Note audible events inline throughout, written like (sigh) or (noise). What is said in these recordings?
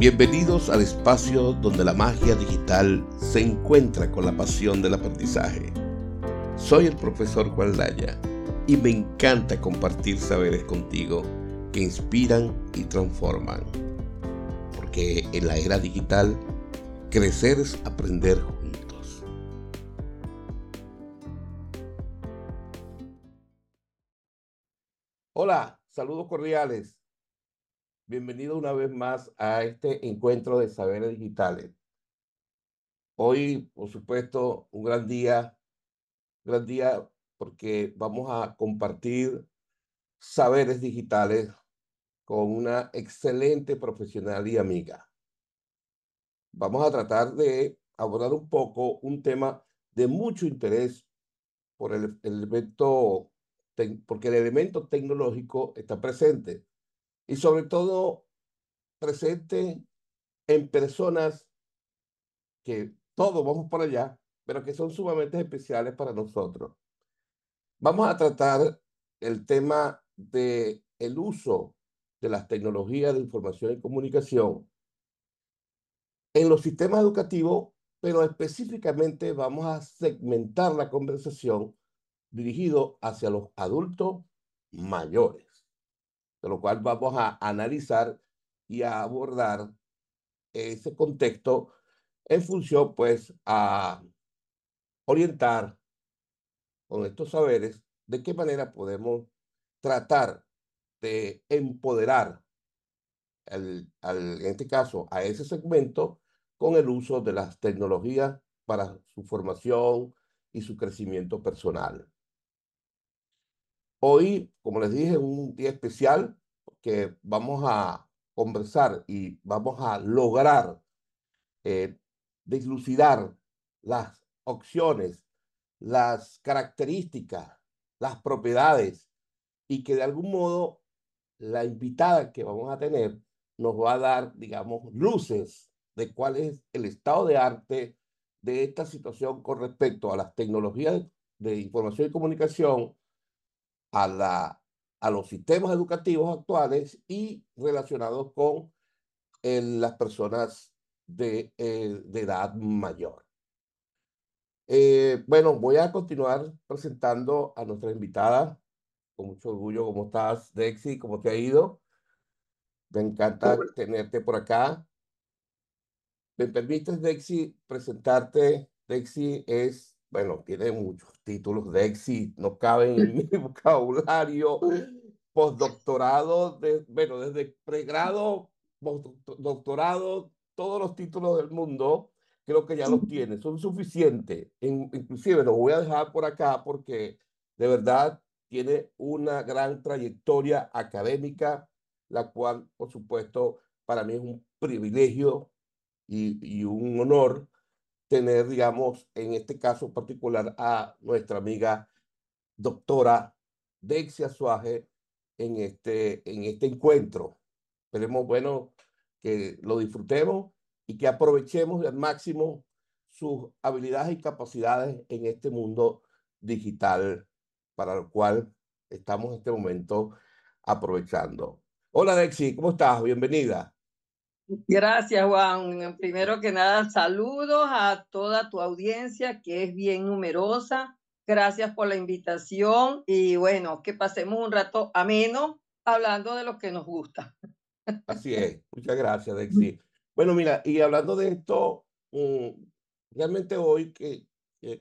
Bienvenidos al espacio donde la magia digital se encuentra con la pasión del aprendizaje. Soy el profesor Juan Laya y me encanta compartir saberes contigo que inspiran y transforman. Porque en la era digital, crecer es aprender juntos. Hola, saludos cordiales. Bienvenido una vez más a este encuentro de saberes digitales. Hoy, por supuesto, un gran día, gran día porque vamos a compartir saberes digitales con una excelente profesional y amiga. Vamos a tratar de abordar un poco un tema de mucho interés por el, elemento, porque el elemento tecnológico está presente y sobre todo presente en personas que todos vamos por allá, pero que son sumamente especiales para nosotros. Vamos a tratar el tema de el uso de las tecnologías de información y comunicación en los sistemas educativos, pero específicamente vamos a segmentar la conversación dirigido hacia los adultos mayores de lo cual vamos a analizar y a abordar ese contexto en función, pues, a orientar con estos saberes de qué manera podemos tratar de empoderar, al, en este caso, a ese segmento con el uso de las tecnologías para su formación y su crecimiento personal. Hoy, como les dije, un día especial que vamos a conversar y vamos a lograr eh, deslucidar las opciones, las características, las propiedades y que de algún modo la invitada que vamos a tener nos va a dar, digamos, luces de cuál es el estado de arte de esta situación con respecto a las tecnologías de información y comunicación a, la, a los sistemas educativos actuales y relacionados con las personas de, eh, de, edad mayor. Eh, bueno, voy a continuar presentando a nuestra invitada. Con mucho orgullo, ¿cómo estás, Dexy? ¿Cómo te ha ido? Me encanta tenerte por acá. ¿Me permites, Dexy, presentarte? Dexy es bueno, tiene muchos títulos de éxito, no caben en mi (laughs) vocabulario, postdoctorado, de, bueno, desde pregrado, postdoctorado, todos los títulos del mundo, creo que ya los tiene, son suficientes. inclusive los voy a dejar por acá porque de verdad tiene una gran trayectoria académica, la cual, por supuesto, para mí es un privilegio y, y un honor tener, digamos, en este caso particular a nuestra amiga doctora Dexia Suaje en este, en este encuentro. Esperemos, bueno, que lo disfrutemos y que aprovechemos al máximo sus habilidades y capacidades en este mundo digital para el cual estamos en este momento aprovechando. Hola Dexi, ¿cómo estás? Bienvenida. Gracias, Juan. Primero que nada, saludos a toda tu audiencia, que es bien numerosa. Gracias por la invitación y bueno, que pasemos un rato ameno hablando de lo que nos gusta. Así es. Muchas gracias, (laughs) Dexi. Bueno, mira, y hablando de esto, mm, realmente hoy que,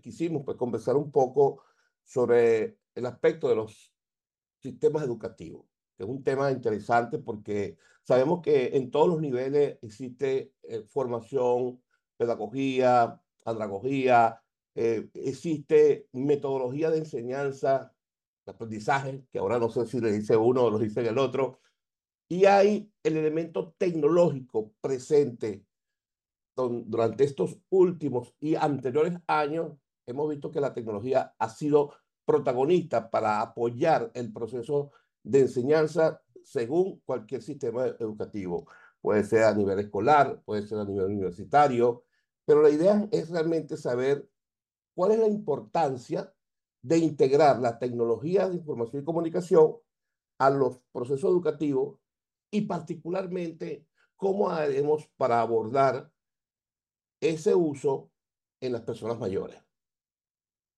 quisimos pues, conversar un poco sobre el aspecto de los sistemas educativos que es un tema interesante porque sabemos que en todos los niveles existe eh, formación, pedagogía, andragogía, eh, existe metodología de enseñanza, de aprendizaje, que ahora no sé si le dice uno o lo dice el otro, y hay el elemento tecnológico presente durante estos últimos y anteriores años. Hemos visto que la tecnología ha sido protagonista para apoyar el proceso de enseñanza según cualquier sistema educativo. Puede ser a nivel escolar, puede ser a nivel universitario, pero la idea es realmente saber cuál es la importancia de integrar la tecnología de información y comunicación a los procesos educativos y particularmente cómo haremos para abordar ese uso en las personas mayores.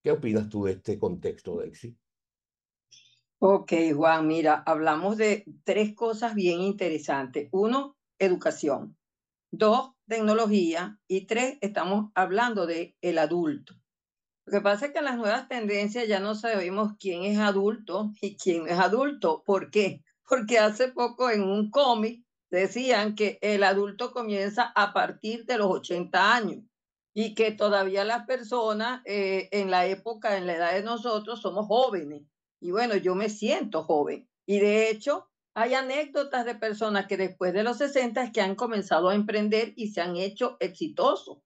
¿Qué opinas tú de este contexto, Dexy? Ok, Juan, mira, hablamos de tres cosas bien interesantes. Uno, educación. Dos, tecnología. Y tres, estamos hablando de el adulto. Lo que pasa es que en las nuevas tendencias ya no sabemos quién es adulto y quién es adulto. ¿Por qué? (laughs) Porque hace poco en un cómic decían que el adulto comienza a partir de los 80 años y que todavía las personas eh, en la época, en la edad de nosotros, somos jóvenes. Y bueno, yo me siento joven. Y de hecho, hay anécdotas de personas que después de los 60 que han comenzado a emprender y se han hecho exitosos.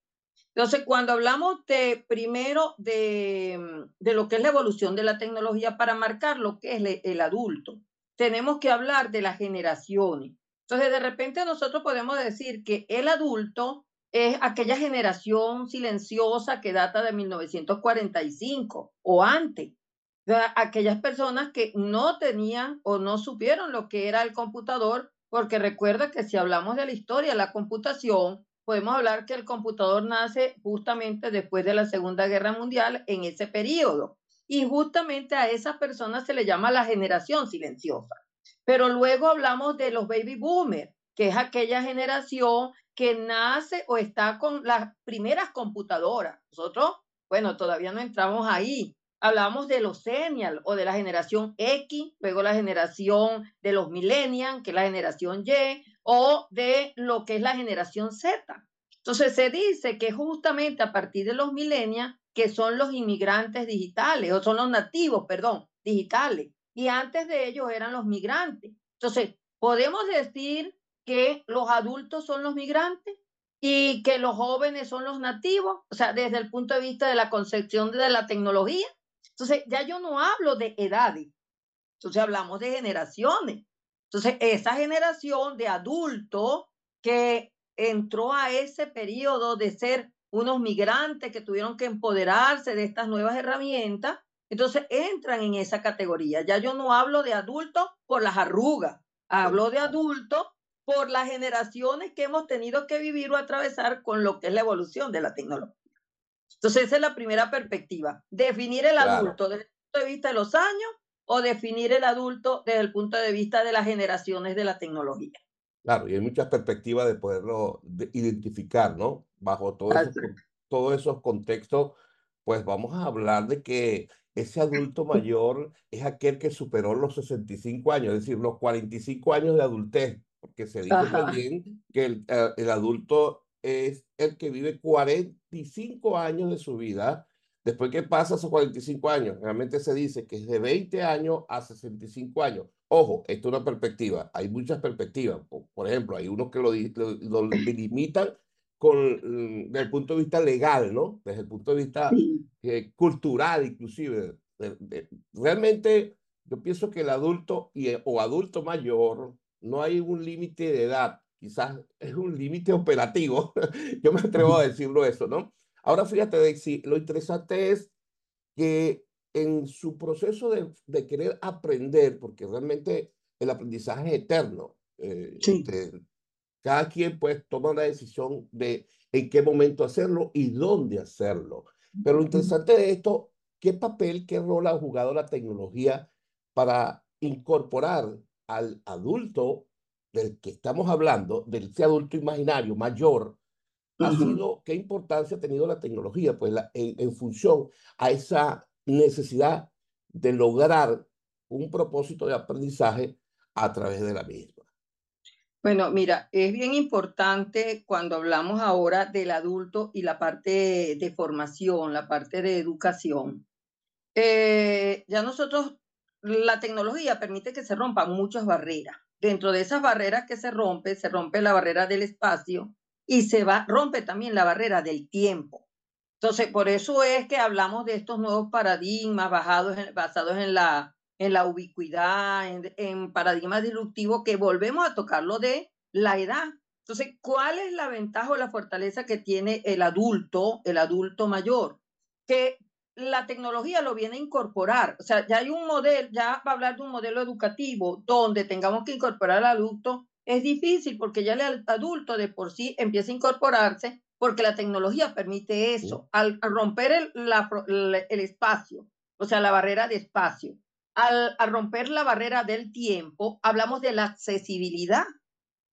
Entonces, cuando hablamos de primero de, de lo que es la evolución de la tecnología para marcar lo que es el adulto, tenemos que hablar de las generaciones. Entonces, de repente nosotros podemos decir que el adulto es aquella generación silenciosa que data de 1945 o antes. Aquellas personas que no tenían o no supieron lo que era el computador, porque recuerda que si hablamos de la historia de la computación, podemos hablar que el computador nace justamente después de la Segunda Guerra Mundial en ese periodo. Y justamente a esas personas se le llama la generación silenciosa. Pero luego hablamos de los baby boomers, que es aquella generación que nace o está con las primeras computadoras. Nosotros, bueno, todavía no entramos ahí. Hablamos de los senial o de la generación X, luego la generación de los millennials, que es la generación Y, o de lo que es la generación Z. Entonces se dice que justamente a partir de los millennials, que son los inmigrantes digitales, o son los nativos, perdón, digitales, y antes de ellos eran los migrantes. Entonces, podemos decir que los adultos son los migrantes y que los jóvenes son los nativos, o sea, desde el punto de vista de la concepción de la tecnología. Entonces, ya yo no hablo de edades, entonces hablamos de generaciones. Entonces, esa generación de adultos que entró a ese periodo de ser unos migrantes que tuvieron que empoderarse de estas nuevas herramientas, entonces entran en esa categoría. Ya yo no hablo de adultos por las arrugas, hablo de adultos por las generaciones que hemos tenido que vivir o atravesar con lo que es la evolución de la tecnología. Entonces, esa es la primera perspectiva. Definir el adulto desde el punto de vista de los años o definir el adulto desde el punto de vista de las generaciones de la tecnología. Claro, y hay muchas perspectivas de poderlo identificar, ¿no? Bajo todos esos, todos esos contextos, pues vamos a hablar de que ese adulto (laughs) mayor es aquel que superó los 65 años, es decir, los 45 años de adultez porque se dice también que el, eh, el, adulto es el que vive 45 años de su vida. Después que pasa esos 45 años, realmente se dice que es de 20 años a 65 años. Ojo, esto es una perspectiva. Hay muchas perspectivas. Por, ejemplo, hay unos que lo, lo, delimitan con, mm, desde el punto de vista legal, ¿no? Desde el punto de vista eh, cultural, inclusive. realmente, yo pienso que el adulto y, o adulto mayor no hay un límite de edad, quizás es un límite operativo, (laughs) yo me atrevo a decirlo eso, ¿no? Ahora fíjate, Dexy, lo interesante es que en su proceso de, de querer aprender, porque realmente el aprendizaje es eterno, eh, este, cada quien pues toma la decisión de en qué momento hacerlo y dónde hacerlo. Pero lo interesante de esto, ¿qué papel, qué rol ha jugado la tecnología para incorporar al adulto del que estamos hablando, del ese adulto imaginario mayor, ha sido, qué importancia ha tenido la tecnología, pues en, función a esa necesidad de lograr un propósito de aprendizaje a través de la misma. Bueno, mira, es bien importante cuando hablamos ahora del adulto y la parte de formación, la parte de educación. Eh, ya nosotros la tecnología permite que se rompan muchas barreras. Dentro de esas barreras que se rompe, se rompe la barrera del espacio y se va, rompe también la barrera del tiempo. Entonces, por eso es que hablamos de estos nuevos paradigmas basados en, basados en la, en la ubicuidad, en, en paradigmas disruptivos que volvemos a tocarlo de la edad. Entonces, ¿cuál es la ventaja o la fortaleza que tiene el adulto, el adulto mayor? Que la tecnología lo viene a incorporar. O sea, ya hay un modelo, ya va a hablar de un modelo educativo donde tengamos que incorporar al adulto es difícil porque ya el adulto de por sí empieza a incorporarse porque la tecnología permite eso. Al, romper el, el, espacio, o sea, la barrera de espacio, al, al romper la barrera del tiempo, hablamos de la accesibilidad.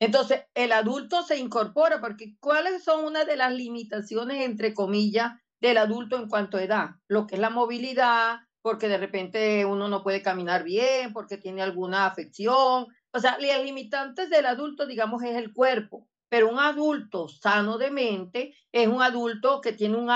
Entonces, el adulto se incorpora porque ¿cuáles son una de las limitaciones, entre comillas, del adulto en cuanto a edad? Lo que es la movilidad, porque de repente uno no puede caminar bien, porque tiene alguna afección. O sea, las limitantes del adulto, digamos, es el cuerpo. Pero un adulto sano de mente es un adulto que tiene un,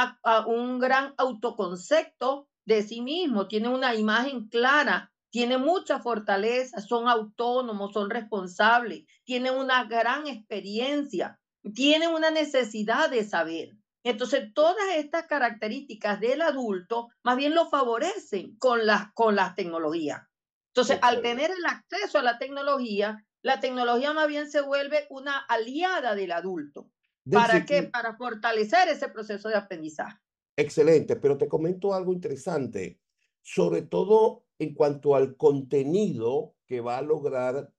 un gran autoconcepto de sí mismo, tiene una imagen clara, tiene mucha fortaleza, son autónomos, son responsables, tienen una gran experiencia, tienen una necesidad de saber. Entonces, todas estas características del adulto más bien lo favorecen con las, con las tecnologías. Entonces, al tener el acceso a la tecnología, la tecnología más bien se vuelve una aliada del adulto. ¿Para qué? Para fortalecer ese proceso de aprendizaje. Excelente, pero te comento algo interesante, sobre todo en cuanto al contenido que va a lograr,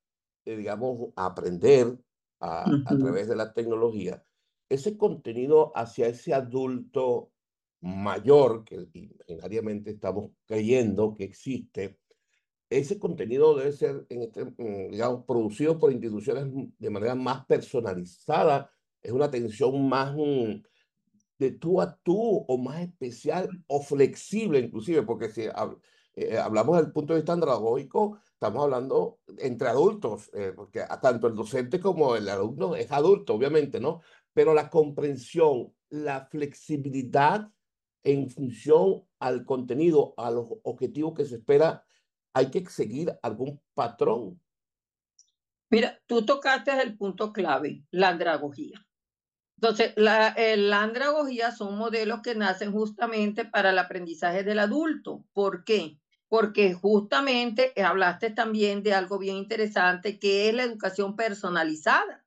eh, digamos, aprender a, a través de la tecnología ese contenido hacia ese adulto mayor que imaginariamente estamos creyendo que existe, ese contenido debe ser, en este, mm, digamos, producido por instituciones de manera más personalizada, es una atención más mm, de tú a tú o más especial o flexible inclusive, porque si eh, hablamos del punto de vista andragógico, estamos hablando entre adultos, eh, porque tanto el docente como el alumno es adulto, obviamente, ¿no? Pero la comprensión, la flexibilidad en función al contenido, a los objetivos que se espera, hay que seguir algún patrón. Mira, tú tocaste el punto clave, la andragogía. Entonces, la, la andragogía son modelos que nacen justamente para el aprendizaje del adulto. ¿Por qué? Porque justamente hablaste también de algo bien interesante, que es la educación personalizada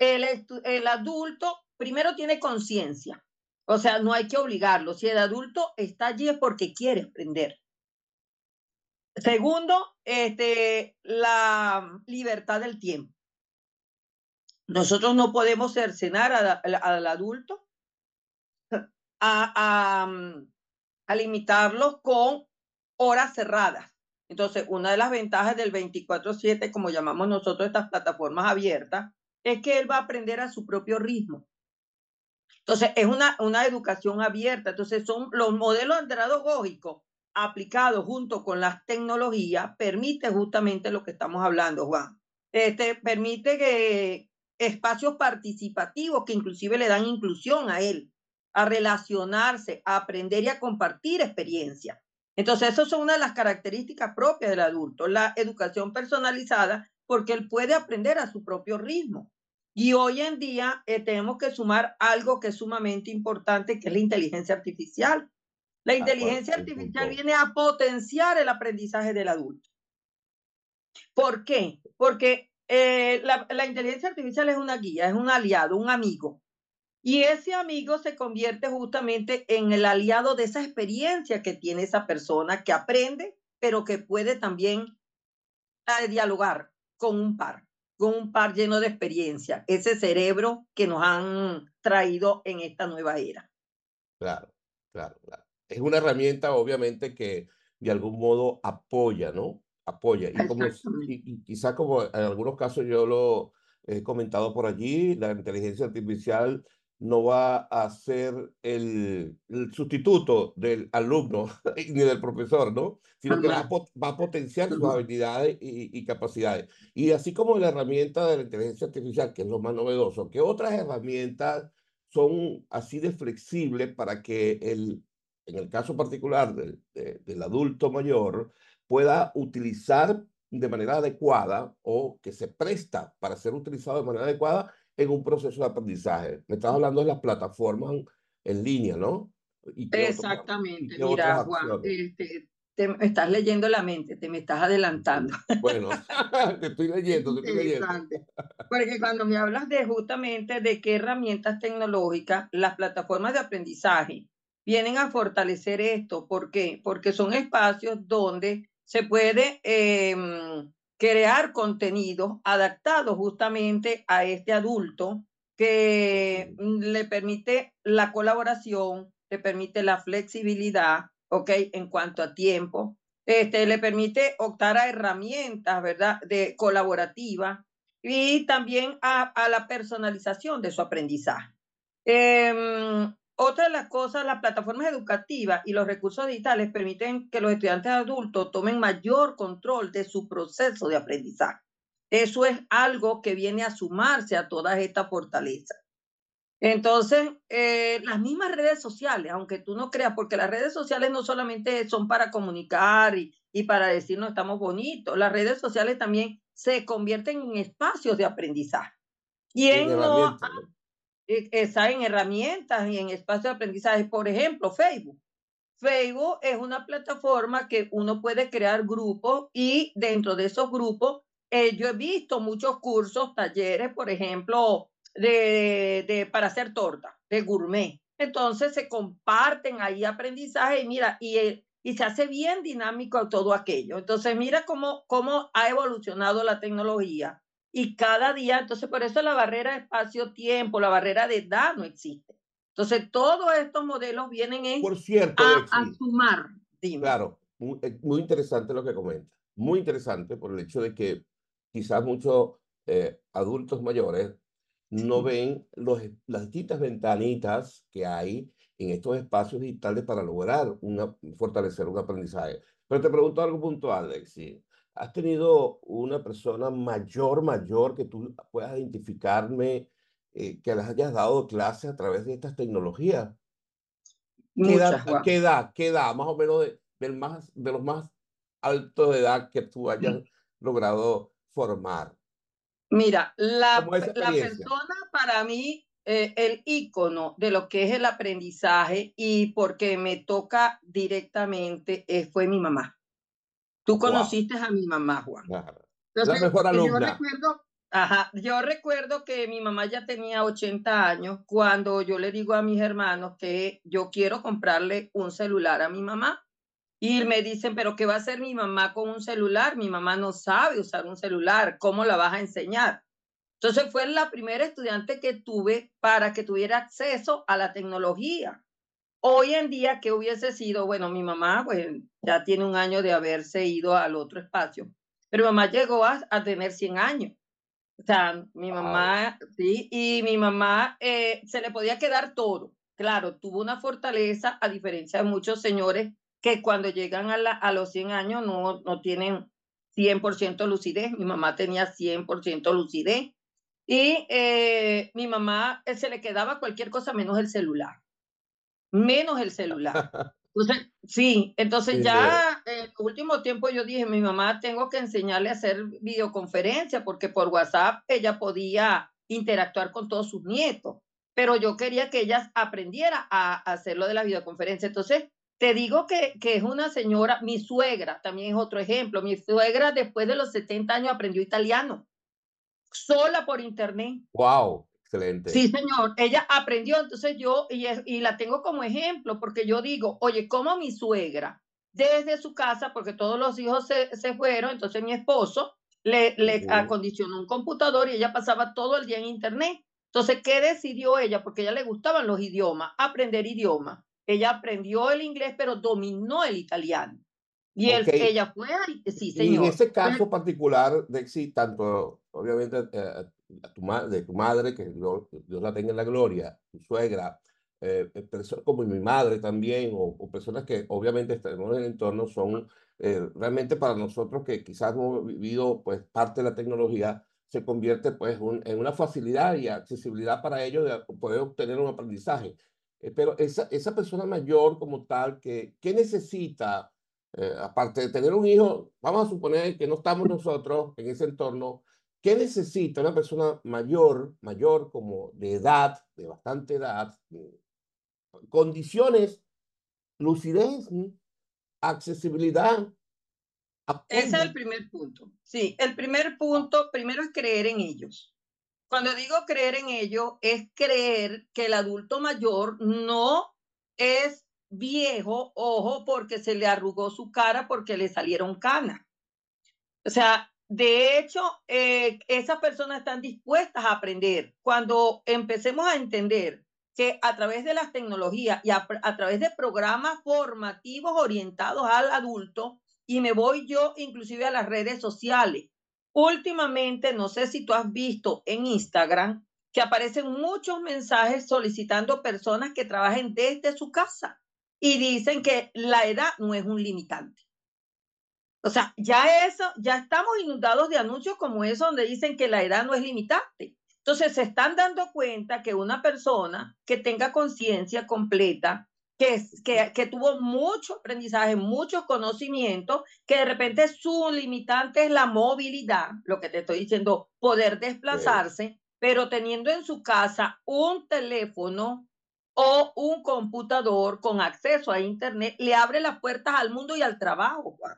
el, adulto primero tiene conciencia, o sea, no hay que obligarlo. Si el adulto está allí es porque quiere aprender. Segundo, este, la libertad del tiempo. Nosotros no podemos cercenar al adulto a, a, limitarlos con horas cerradas. Entonces, una de las ventajas del 24/7, como llamamos nosotros estas plataformas abiertas, es que él va a aprender a su propio ritmo. Entonces, es una, una educación abierta. Entonces, son los modelos andradogógicos aplicados junto con las tecnologías, permite justamente lo que estamos hablando, Juan. Este, permite que espacios participativos que inclusive le dan inclusión a él, a relacionarse, a aprender y a compartir experiencia. Entonces, esas son una de las características propias del adulto, la educación personalizada porque él puede aprender a su propio ritmo. Y hoy en día eh, tenemos que sumar algo que es sumamente importante, que es la inteligencia artificial. La inteligencia artificial viene a potenciar el aprendizaje del adulto. ¿Por qué? Porque eh, la, la inteligencia artificial es una guía, es un aliado, un amigo. Y ese amigo se convierte justamente en el aliado de esa experiencia que tiene esa persona que aprende, pero que puede también eh, dialogar, con un par, con un par lleno de experiencia, ese cerebro que nos han traído en esta nueva era. Claro, claro, claro. Es una herramienta, obviamente, que de algún modo apoya, ¿no? Apoya. Y, como, y, quizá como en algunos casos yo lo he comentado por allí, la inteligencia artificial no va a ser el, sustituto del alumno (laughs) ni del profesor, ¿no? Sino que va a, potenciar sus habilidades y, capacidades. Y así como la herramienta de la inteligencia artificial, que es lo más novedoso, que otras herramientas son así de flexibles para que el, en el caso particular del, del adulto mayor, pueda utilizar de manera adecuada o que se presta para ser utilizado de manera adecuada en un proceso de aprendizaje. Me estás hablando de las plataformas en línea, ¿no? Exactamente. Mira, Juan, este, te estás leyendo la mente, te me estás adelantando. Bueno, (laughs) te estoy leyendo, te estoy leyendo. Porque cuando me hablas de justamente de qué herramientas tecnológicas, las plataformas de aprendizaje vienen a fortalecer esto. ¿Por qué? Porque son espacios donde se puede em, crear contenidos adaptados justamente a este adulto que le permite la colaboración, le permite la flexibilidad, ¿ok? En cuanto a tiempo, este, le permite optar a herramientas, ¿verdad? De colaborativa y también a, a la personalización de su aprendizaje. Eh, otra de las cosas, las plataformas educativas y los recursos digitales permiten que los estudiantes adultos tomen mayor control de su proceso de aprendizaje. Eso es algo que viene a sumarse a todas estas fortalezas. Entonces, eh, las mismas redes sociales, aunque tú no creas, porque las redes sociales no solamente son para comunicar y, y para decirnos estamos bonitos, las redes sociales también se convierten en espacios de aprendizaje. ¿Quién no, está en herramientas y en espacios de aprendizaje. Por ejemplo, Facebook. Facebook es una plataforma que uno puede crear grupos y dentro de esos grupos eh, yo he visto muchos cursos, talleres, por ejemplo, de, de, para hacer torta, de gourmet. Entonces se comparten ahí aprendizaje y mira, y, eh, y se hace bien dinámico todo aquello. Entonces mira cómo, cómo ha evolucionado la tecnología y cada día, entonces por eso la barrera espacio-tiempo, la barrera de edad no existe. Entonces todos estos modelos vienen en, por cierto, a, a sumar. Dime. Claro, muy, eh, muy, interesante lo que comenta. Muy interesante por el hecho de que quizás muchos eh, adultos mayores no ven los, las distintas ventanitas que hay en estos espacios digitales para lograr una, fortalecer un aprendizaje. Pero te pregunto algo puntual, Alexi. ¿Has tenido una persona mayor, mayor, que tú puedas identificarme, eh, que les hayas dado clase a través de estas tecnologías? ¿Qué, edad, ¿Qué edad, qué edad, más o menos de, del más, de los más altos de edad que tú hayas logrado formar? Mira, la, la persona para mí, eh, el ícono de lo que es el aprendizaje y porque me toca directamente, eh, fue mi mamá. Tú conociste wow. a mi mamá, Juan. Entonces, la mejor alumna. Yo recuerdo, ajá, yo recuerdo que mi mamá ya tenía 80 años cuando yo le digo a mis hermanos que yo quiero comprarle un celular a mi mamá. Y me dicen, pero ¿qué va a hacer mi mamá con un celular? Mi mamá no sabe usar un celular. ¿Cómo la vas a enseñar? Entonces fue la primera estudiante que tuve para que tuviera acceso a la tecnología. Hoy en día, ¿qué hubiese sido? Bueno, mi mamá, pues ya tiene un año de haberse ido al otro espacio, pero mi mamá llegó a, a tener 100 años. O sea, mi mamá, wow. sí, y mi mamá eh, se le podía quedar todo. Claro, tuvo una fortaleza, a diferencia de muchos señores que cuando llegan a, la, a los 100 años no, no tienen 100% lucidez. Mi mamá tenía 100% lucidez. Y eh, mi mamá eh, se le quedaba cualquier cosa menos el celular menos el celular. (laughs) Entonces, sí, entonces sí, ya en el último tiempo yo dije, mi mamá tengo que enseñarle a hacer videoconferencia porque por WhatsApp ella podía interactuar con todos sus nietos, pero yo quería que ella aprendiera a, a hacer lo de la videoconferencia. Entonces, te digo que, que es una señora, mi suegra también es otro ejemplo, mi suegra después de los 70 años aprendió italiano, sola por internet. ¡Wow! Excelente. Sí, señor. Ella aprendió, entonces yo, y, y, la tengo como ejemplo, porque yo digo, oye, como mi suegra, desde su casa, porque todos los hijos se, se fueron, entonces mi esposo le, le uh acondicionó un computador y ella pasaba todo el día en internet. Entonces, ¿qué decidió ella? Porque a ella le gustaban los idiomas, aprender idiomas. Ella aprendió el inglés, pero dominó el italiano. Y okay. él, ella fue, sí, señor. Y en ese caso particular, Dexy, tanto, obviamente, eh, a tu de tu madre, que Dios, Dios, la tenga en la gloria, tu suegra, eh, eh personas como mi madre también, o, o, personas que obviamente estamos en el entorno, son eh, realmente para nosotros que quizás hemos vivido pues parte de la tecnología, se convierte pues un, en una facilidad y accesibilidad para ellos de poder obtener un aprendizaje. Eh, pero esa, esa persona mayor como tal, que, ¿qué necesita? Eh, aparte de tener un hijo, vamos a suponer que no estamos (laughs) nosotros en ese entorno, ¿Qué necesita una persona mayor, mayor como de edad, de bastante edad, condiciones, lucidez, accesibilidad? Ese es el primer punto. Sí, el primer punto, primero es creer en ellos. Cuando digo creer en ellos, es creer que el adulto mayor no es viejo, ojo, porque se le arrugó su cara, porque le salieron canas. O sea, de hecho, eh, esas personas están dispuestas a aprender. Cuando empecemos a entender que a través de las tecnologías y a, a, través de programas formativos orientados al adulto, y me voy yo inclusive a las redes sociales. Últimamente, no sé si tú has visto en Instagram que aparecen muchos mensajes solicitando personas que trabajen desde su casa y dicen que la edad no es un limitante. O sea, ya eso, ya estamos inundados de anuncios como eso donde dicen que la edad no es limitante. Entonces se están dando cuenta que una persona que tenga conciencia completa, que, que, que, tuvo mucho aprendizaje, mucho conocimiento, que de repente su limitante es la movilidad, lo que te estoy diciendo, poder desplazarse, sí. pero teniendo en su casa un teléfono o un computador con acceso a Internet, le abre las puertas al mundo y al trabajo, Juan.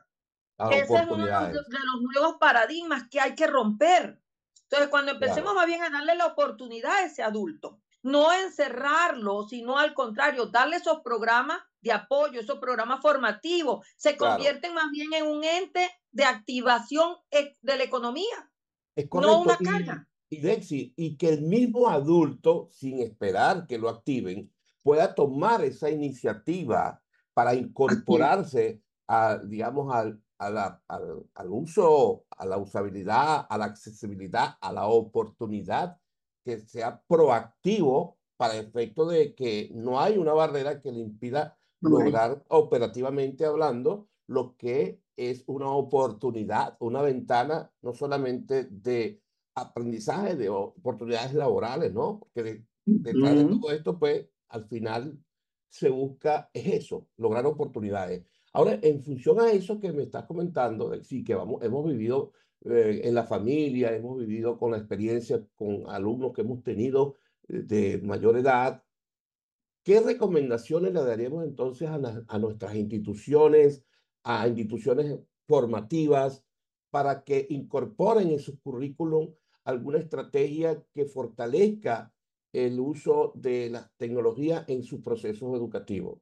Ese es uno de los nuevos paradigmas que hay que romper. Entonces, cuando empecemos claro. más bien a darle la oportunidad a ese adulto, no encerrarlo, sino al contrario, darle esos programas de apoyo, esos programas formativos, se claro. convierten más bien en un ente de activación de la economía, es correcto. no una carga. Y, y, Dexi, y que el mismo adulto, sin esperar que lo activen, pueda tomar esa iniciativa para incorporarse a, digamos, al, a la, al, al, uso, a la usabilidad, a la accesibilidad, a la oportunidad, que sea proactivo para efecto de que no hay una barrera que le impida lograr operativamente hablando lo que es una oportunidad, una ventana no solamente de aprendizaje, de oportunidades laborales, ¿no? Porque de, detrás de todo esto, pues, al final se busca es eso, lograr oportunidades. Ahora, en función a eso que me estás comentando, sí, que vamos, hemos vivido eh, en la familia, hemos vivido con la experiencia con alumnos que hemos tenido eh, de mayor edad, ¿qué recomendaciones le daríamos entonces a, la, a nuestras instituciones, a instituciones formativas, para que incorporen en su currículum alguna estrategia que fortalezca el uso de las tecnologías en sus procesos educativos?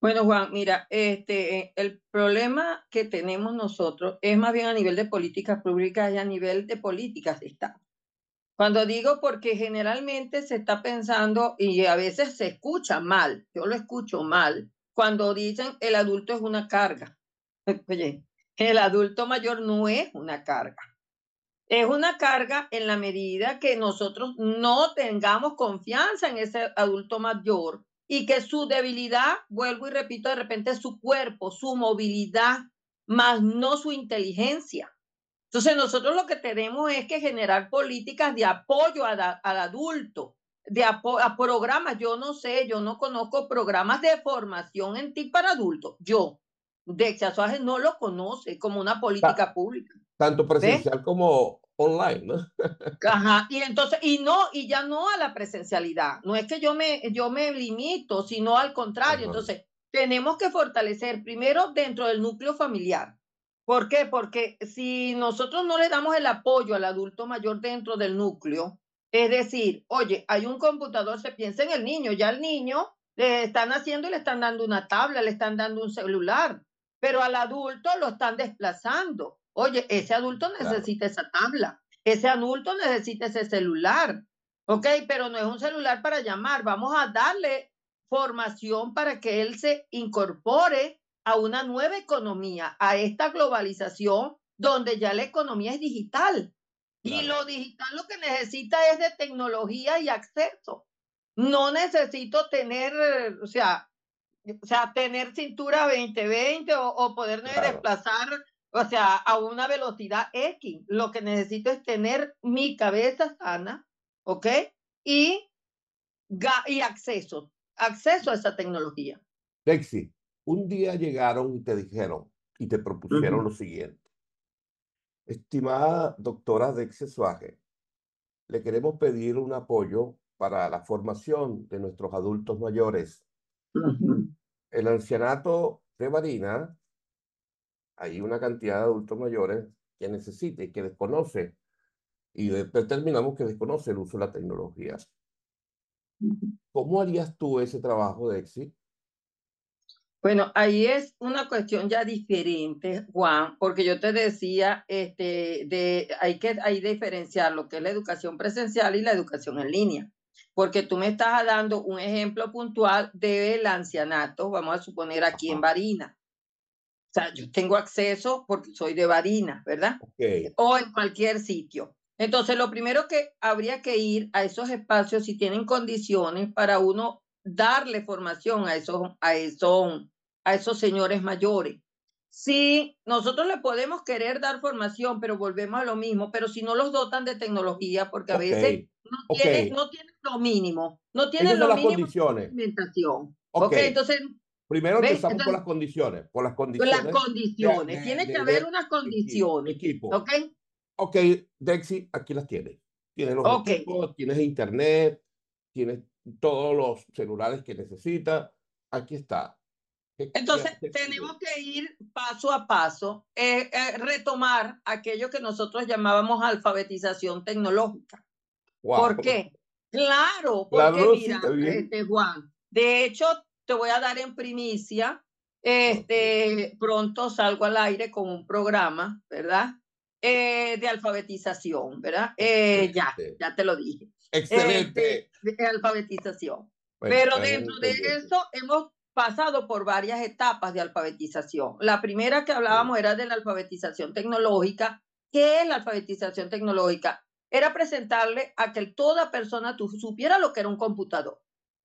Bueno, Juan, mira, este, el problema que tenemos nosotros es más bien a nivel de políticas públicas y a nivel de políticas de Estado. Cuando digo porque generalmente se está pensando y a veces se escucha mal, yo lo escucho mal, cuando dicen el adulto es una carga. (laughs) Oye, el adulto mayor no es una carga. Es una carga en la medida que nosotros no tengamos confianza en ese adulto mayor y que su debilidad, vuelvo y repito, de repente es su cuerpo, su movilidad, más no su inteligencia. Entonces nosotros lo que tenemos es que generar políticas de apoyo a al adulto, de apo a programas. Yo no sé, yo no conozco programas de formación en ti para adultos. Yo, de Suárez no lo conoce como una política pública. Tanto presencial ¿Ves? como online, ¿no? Ajá, y entonces, y no, y ya no a la presencialidad. No es que yo me, yo me limito, sino al contrario. Ajá. Entonces, tenemos que fortalecer primero dentro del núcleo familiar. ¿Por qué? Porque si nosotros no le damos el apoyo al adulto mayor dentro del núcleo, es decir, oye, hay un computador, se piensa en el niño, ya el niño le están haciendo y le están dando una tabla, le están dando un celular, pero al adulto lo están desplazando. Oye, ese adulto necesita claro. esa tabla, ese adulto necesita ese celular, ¿ok? Pero no es un celular para llamar, vamos a darle formación para que él se incorpore a una nueva economía, a esta globalización donde ya la economía es digital. Claro. Y lo digital lo que necesita es de tecnología y acceso. No necesito tener, o sea, o sea tener cintura 2020 o, o poderme claro. desplazar o sea, a una velocidad X. Lo que necesito es tener mi cabeza sana, ¿ok? Y, y acceso, acceso a esa tecnología. Lexi, un día llegaron y te dijeron y te propusieron uh -huh. lo siguiente. Estimada doctora Dexia Suárez, le queremos pedir un apoyo para la formación de nuestros adultos mayores. Uh -huh. El ancianato de Marina hay una cantidad de adultos mayores que necesita y que desconoce, y determinamos que desconoce el uso de la tecnología. ¿Cómo harías tú ese trabajo de éxito? Bueno, ahí es una cuestión ya diferente, Juan, porque yo te decía, este, de, hay que hay diferenciar lo que es la educación presencial y la educación en línea, porque tú me estás dando un ejemplo puntual del ancianato, vamos a suponer aquí en Barina. O sea, yo tengo acceso porque soy de Barina, ¿verdad? Okay. O en cualquier sitio. Entonces, lo primero que habría que ir a esos espacios si tienen condiciones para uno darle formación a esos, a esos, a esos señores mayores. Sí, nosotros le podemos querer dar formación, pero volvemos a lo mismo, pero si no los dotan de tecnología, porque a veces no, tienen, no tienen lo mínimo, no tienen lo las mínimo de alimentación. Okay. entonces Primero empezamos entonces, por las condiciones, por las condiciones. Las condiciones, de, tiene de, que haber unas condiciones. Equipo. ¿Ok? Ok, Dexy, aquí las tienes. Tienes los okay. equipos, tienes internet, tienes todos los celulares que necesitas. Aquí está. Entonces, tenemos que ir paso a paso, eh, eh, retomar aquello que nosotros llamábamos alfabetización tecnológica. Wow. ¿Por qué? Claro, porque claro, mira, sí, este, Juan, de hecho, te voy a dar en primicia, este, pronto salgo al aire con un programa, ¿verdad? Eh, de alfabetización, ¿verdad? Eh, ya, ya te lo dije. Excelente. Eh, de alfabetización. Bueno, Pero dentro de eso hemos pasado por varias etapas de alfabetización. La primera que hablábamos era de la alfabetización tecnológica. ¿Qué es la alfabetización tecnológica? Era presentarle a que toda persona supiera lo que era un computador,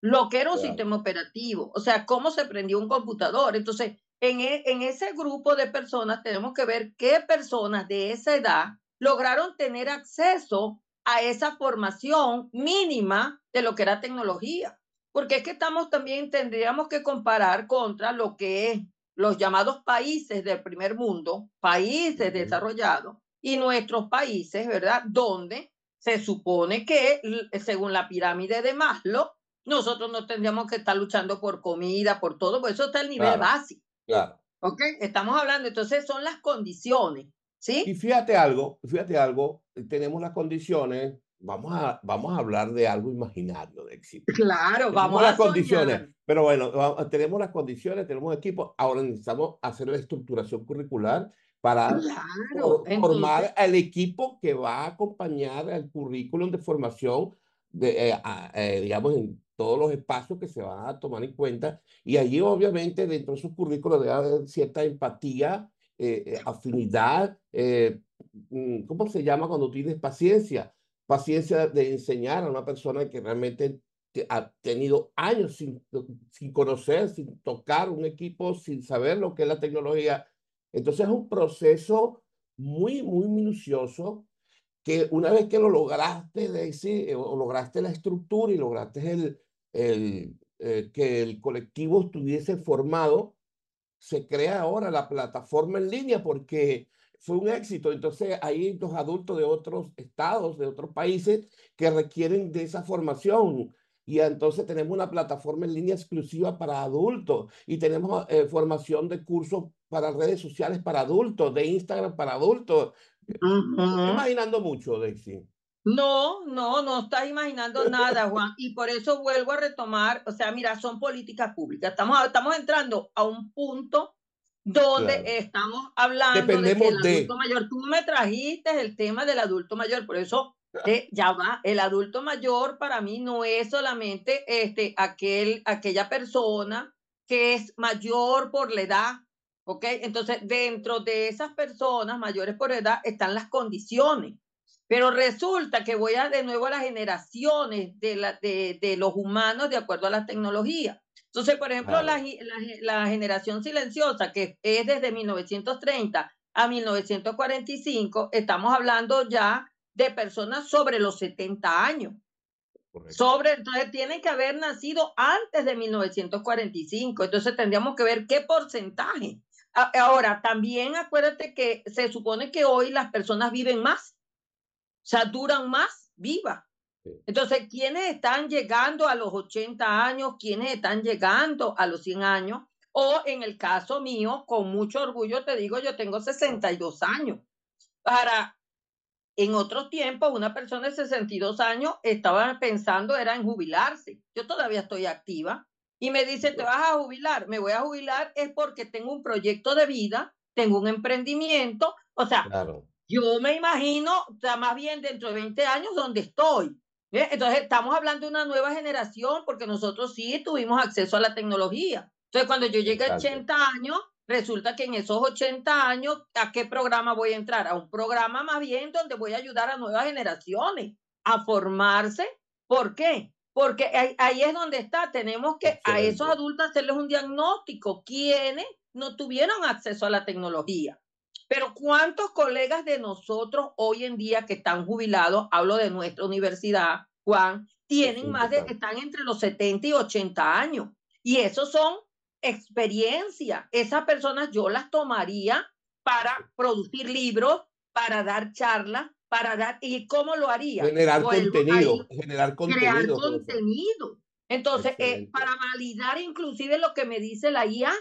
lo que era un claro. sistema operativo, o sea, cómo se prendió un computador. Entonces, en, e, en ese grupo de personas tenemos que ver qué personas de esa edad lograron tener acceso a esa formación mínima de lo que era tecnología. Porque es que estamos también, tendríamos que comparar contra lo que es los llamados países del primer mundo, países desarrollados, y nuestros países, ¿verdad? Donde se supone que, según la pirámide de Maslow, nosotros no tendríamos que estar luchando por comida, por todo, porque eso está el nivel Claro. básico. Claro. ¿Ok? Estamos hablando, entonces son las condiciones, ¿sí? Y fíjate algo, fíjate algo, tenemos las condiciones, vamos a, vamos a hablar de algo imaginario de éxito. Claro, Tenemos vamos las a condiciones, soñar. pero bueno, va- tenemos las condiciones, tenemos equipo, ahora necesitamos hacer la estructuración curricular para Claro, for- formar entonces, al equipo que va a acompañar al currículum de formación, de, eh, eh, digamos, en todos los espacios que se van a tomar en cuenta. Y allí, obviamente, dentro de esos currículos debe haber cierta empatía, eh, eh, afinidad, eh, mm, ¿cómo se llama cuando tienes paciencia? Paciencia de enseñar a una persona que realmente te- ha tenido años sin, sin conocer, sin tocar un equipo, sin saber lo que es la tecnología. Entonces es un proceso muy, muy minucioso que una vez que lo lograste, Daisy, eh, o lograste la estructura y lograste el, el, eh, que el colectivo estuviese formado, se crea ahora la plataforma en línea porque fue un éxito. Entonces hay los adultos de otros estados, de otros países que requieren de esa formación. Y entonces tenemos una plataforma en línea exclusiva para adultos y tenemos eh, formación de cursos para redes sociales para adultos, de Instagram para adultos. ujú. Estoy imaginando mucho, Daisy. No, no, no estás imaginando nada, Juan. Y por eso vuelvo a retomar, o sea, mira, son políticas públicas. Estamos, estamos entrando a un punto donde Claro. estamos hablando de que Dependemos el de- adulto mayor, tú me trajiste el tema del adulto mayor, por eso eh, ya va, el adulto mayor para mí no es solamente este, aquel, aquella persona que es mayor por la edad, ¿ok? Entonces, dentro de esas personas mayores por edad están las condiciones. Pero resulta que voy a de nuevo a las generaciones de, la, de, de los humanos de acuerdo a la tecnología. Entonces, por ejemplo, la, Claro. la la generación silenciosa, que es desde 1930 a 1945, estamos hablando ya de personas sobre los 70 años. Correcto. Sobre, entonces tienen que haber nacido antes de 1945. Entonces tendríamos que ver qué porcentaje. Ahora, también acuérdate que se supone que hoy las personas viven más, sea, duran más vivas. Entonces, ¿quiénes están llegando a los 80 años? ¿Quiénes están llegando a los 100 años? O en el caso mío, con mucho orgullo te digo, yo tengo 62 años. Para, en otros tiempos, una persona de 62 años estaba pensando era en jubilarse. Yo todavía estoy activa. y me dice, ¿te vas a jubilar? Me voy a jubilar es porque tengo un proyecto de vida, tengo un emprendimiento, o sea, yo me imagino, más bien dentro de 20 años donde estoy. Entonces, estamos hablando de una nueva generación porque nosotros sí tuvimos acceso a la tecnología. Entonces, cuando yo llegué a 80 años, resulta que en esos 80 años, ¿a qué programa voy a entrar? A un programa más bien donde voy a ayudar a nuevas generaciones a formarse. ¿Por qué? Porque ahí, es donde está. Tenemos que a esos adultos hacerles un diagnóstico. ¿Quiénes no tuvieron acceso a la tecnología? Pero ¿cuántos colegas de nosotros hoy en día que están jubilados, hablo de nuestra universidad, Juan, tienen más de, están entre los 70 y 80 años? Y esos son experiencias. Esas personas yo las tomaría para producir libros, para dar charlas, para dar, ¿y cómo lo haría? Generar contenido, generar contenido. Crear contenido. Entonces, eh, para validar inclusive lo que me dice la IA.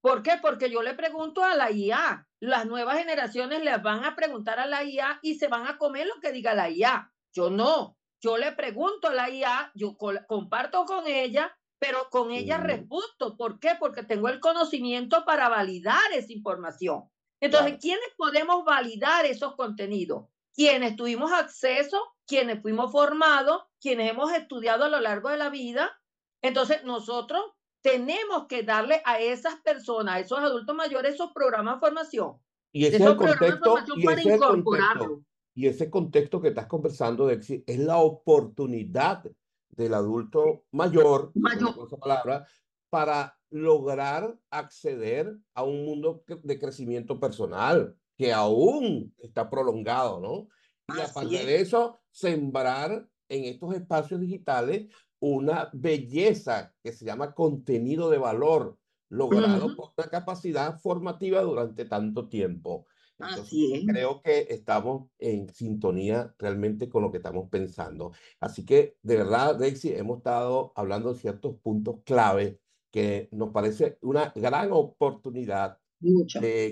¿Por qué? Porque yo le pregunto a la IA, las nuevas generaciones les van a preguntar a la IA y se van a comer lo que diga la IA. Yo no, yo le pregunto a la IA, yo comparto con ella, pero con ella respuesto. ¿Por qué? Porque tengo el conocimiento para validar esa información. Entonces, ¿quiénes podemos validar esos contenidos? quienes tuvimos acceso, quienes fuimos formados, quienes hemos estudiado a lo largo de la vida. Entonces, nosotros tenemos que darle a esas personas, a esos adultos mayores, esos programas de formación. Y ese es el contexto, y ese, contexto, y ese contexto que estás conversando de es la oportunidad del adulto mayor, mayor. palabra, para lograr acceder a un mundo de crecimiento personal que aún está prolongado, ¿no? Y aparte de eso, sembrar en estos espacios digitales una belleza que se llama contenido de valor, logrado por una capacidad formativa durante tanto tiempo. Entonces, creo que estamos en sintonía realmente con lo que estamos pensando. Así que, de verdad, Dexy, hemos estado hablando de ciertos puntos clave que nos parece una gran oportunidad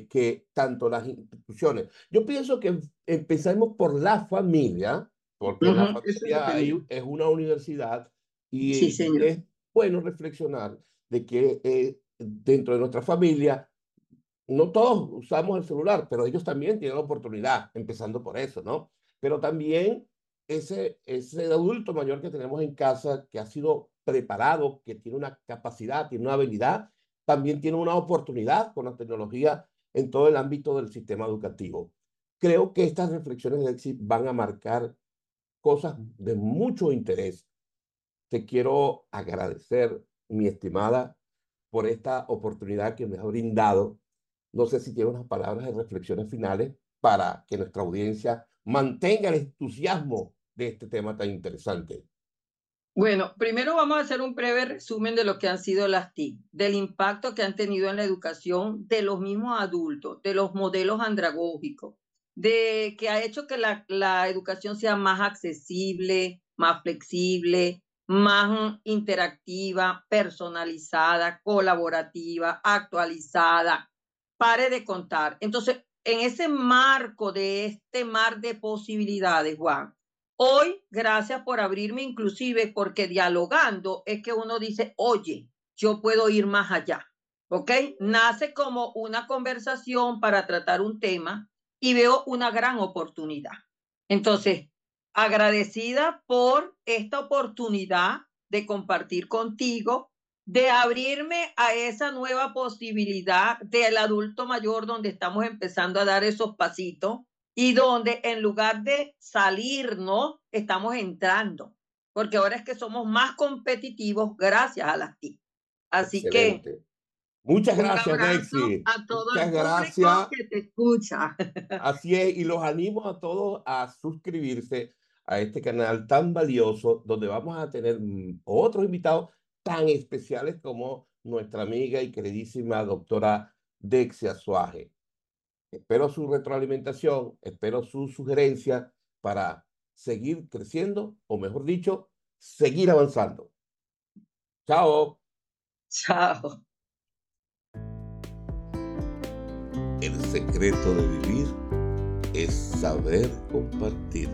que tanto las instituciones. Yo pienso que empecemos por la familia, porque la familia es, una universidad y es bueno reflexionar de que eh, dentro de nuestra familia no todos usamos el celular, pero ellos también tienen la oportunidad, empezando por eso, ¿no? Pero también ese, ese adulto mayor que tenemos en casa, que ha sido preparado, que tiene una capacidad, tiene una habilidad, también tiene una oportunidad con la tecnología en todo el ámbito del sistema educativo. Creo que estas reflexiones de Exit van a marcar cosas de mucho interés. Te quiero agradecer, mi estimada, por esta oportunidad que me ha brindado. No sé si tiene unas palabras de reflexiones finales para que nuestra audiencia mantenga el entusiasmo de este tema tan interesante. Bueno, primero vamos a hacer un breve resumen de lo que han sido las TIC, del impacto que han tenido en la educación de los mismos adultos, de los modelos andragógicos, de que ha hecho que la, la educación sea más accesible, más flexible, más interactiva, personalizada, colaborativa, actualizada. Pare de contar. Entonces, en ese marco de este mar de posibilidades, Juan, Hoy, gracias por abrirme inclusive, porque dialogando es que uno dice, oye, yo puedo ir más allá, ¿ok? Nace como una conversación para tratar un tema y veo una gran oportunidad. Entonces, agradecida por esta oportunidad de compartir contigo, de abrirme a esa nueva posibilidad del adulto mayor donde estamos empezando a dar esos pasitos y donde en lugar de salir, ¿no? Estamos entrando, porque ahora es que somos más competitivos gracias a las TIC. Así que... Muchas gracias, Nexi. A todo Muchas gracias. que te escucha. Así es, y los animo a todos a suscribirse a este canal tan valioso, donde vamos a tener mm, otros invitados tan especiales como nuestra amiga y queridísima doctora Dexia Suaje. Espero su retroalimentación, espero su sugerencia para seguir creciendo, o mejor dicho, seguir avanzando. Chao. Chao. El secreto de vivir es saber compartir.